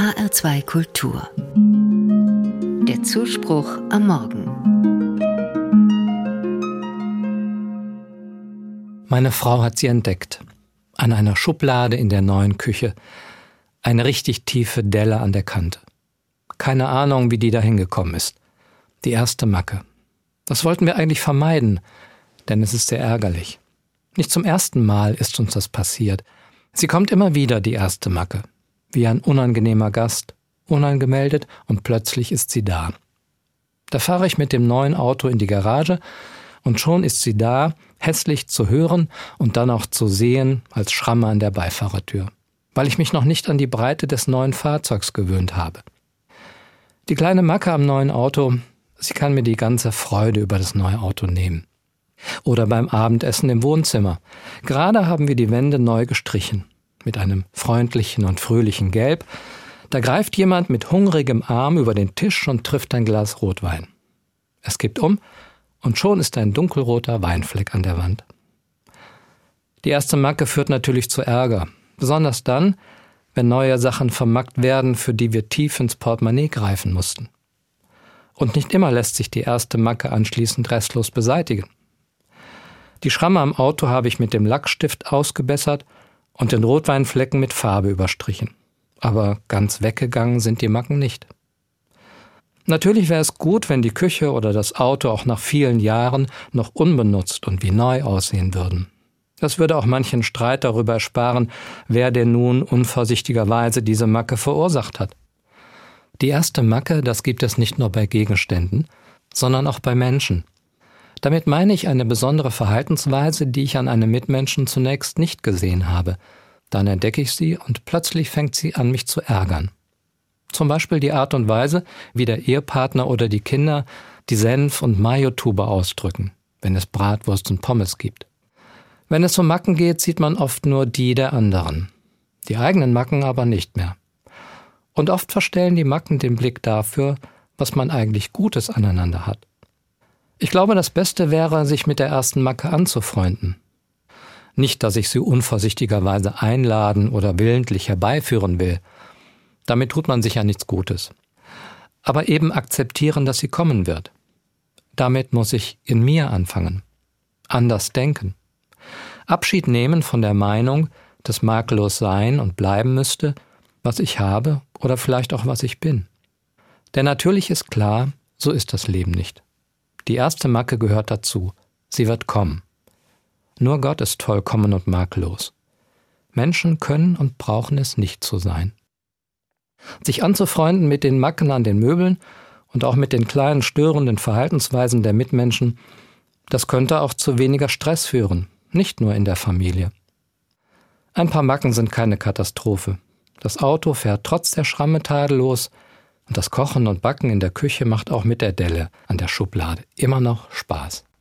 HR2 Kultur. Der Zuspruch am Morgen. Meine Frau hat sie entdeckt. An einer Schublade in der neuen Küche. Eine richtig tiefe Delle an der Kante. Keine Ahnung, wie die da hingekommen ist. Die erste Macke. Das wollten wir eigentlich vermeiden, denn es ist sehr ärgerlich. Nicht zum ersten Mal ist uns das passiert. Sie kommt immer wieder, die erste Macke. Wie ein unangenehmer Gast, unangemeldet und plötzlich ist sie da. Da fahre ich mit dem neuen Auto in die Garage und schon ist sie da, hässlich zu hören und dann auch zu sehen als Schramme an der Beifahrertür, weil ich mich noch nicht an die Breite des neuen Fahrzeugs gewöhnt habe. Die kleine Macke am neuen Auto, sie kann mir die ganze Freude über das neue Auto nehmen. Oder beim Abendessen im Wohnzimmer. Gerade haben wir die Wände neu gestrichen. Mit einem freundlichen und fröhlichen Gelb. Da greift jemand mit hungrigem Arm über den Tisch und trifft ein Glas Rotwein. Es gibt um und schon ist ein dunkelroter Weinfleck an der Wand. Die erste Macke führt natürlich zu Ärger. Besonders dann, wenn neue Sachen vermackt werden, für die wir tief ins Portemonnaie greifen mussten. Und nicht immer lässt sich die erste Macke anschließend restlos beseitigen. Die Schramme am Auto habe ich mit dem Lackstift ausgebessert und den Rotweinflecken mit Farbe überstrichen. Aber ganz weggegangen sind die Macken nicht. Natürlich wäre es gut, wenn die Küche oder das Auto auch nach vielen Jahren noch unbenutzt und wie neu aussehen würden. Das würde auch manchen Streit darüber ersparen, wer denn nun unvorsichtigerweise diese Macke verursacht hat. Die erste Macke, das gibt es nicht nur bei Gegenständen, sondern auch bei Menschen. Damit meine ich eine besondere Verhaltensweise, die ich an einem Mitmenschen zunächst nicht gesehen habe. Dann entdecke ich sie und plötzlich fängt sie an, mich zu ärgern. Zum Beispiel die Art und Weise, wie der Ehepartner oder die Kinder die Senf- und Majotube ausdrücken, wenn es Bratwurst und Pommes gibt. Wenn es um Macken geht, sieht man oft nur die der anderen. Die eigenen Macken aber nicht mehr. Und oft verstellen die Macken den Blick dafür, was man eigentlich Gutes aneinander hat. Ich glaube, das Beste wäre, sich mit der ersten Macke anzufreunden. Nicht, dass ich sie unvorsichtigerweise einladen oder willentlich herbeiführen will. Damit tut man sich ja nichts Gutes. Aber eben akzeptieren, dass sie kommen wird. Damit muss ich in mir anfangen. Anders denken. Abschied nehmen von der Meinung, dass makellos sein und bleiben müsste, was ich habe oder vielleicht auch was ich bin. Denn natürlich ist klar, so ist das Leben nicht. Die erste Macke gehört dazu. Sie wird kommen. Nur Gott ist vollkommen und makellos. Menschen können und brauchen es nicht zu sein. Sich anzufreunden mit den Macken an den Möbeln und auch mit den kleinen störenden Verhaltensweisen der Mitmenschen, das könnte auch zu weniger Stress führen, nicht nur in der Familie. Ein paar Macken sind keine Katastrophe. Das Auto fährt trotz der Schramme tadellos, und das Kochen und Backen in der Küche macht auch mit der Delle an der Schublade immer noch Spaß.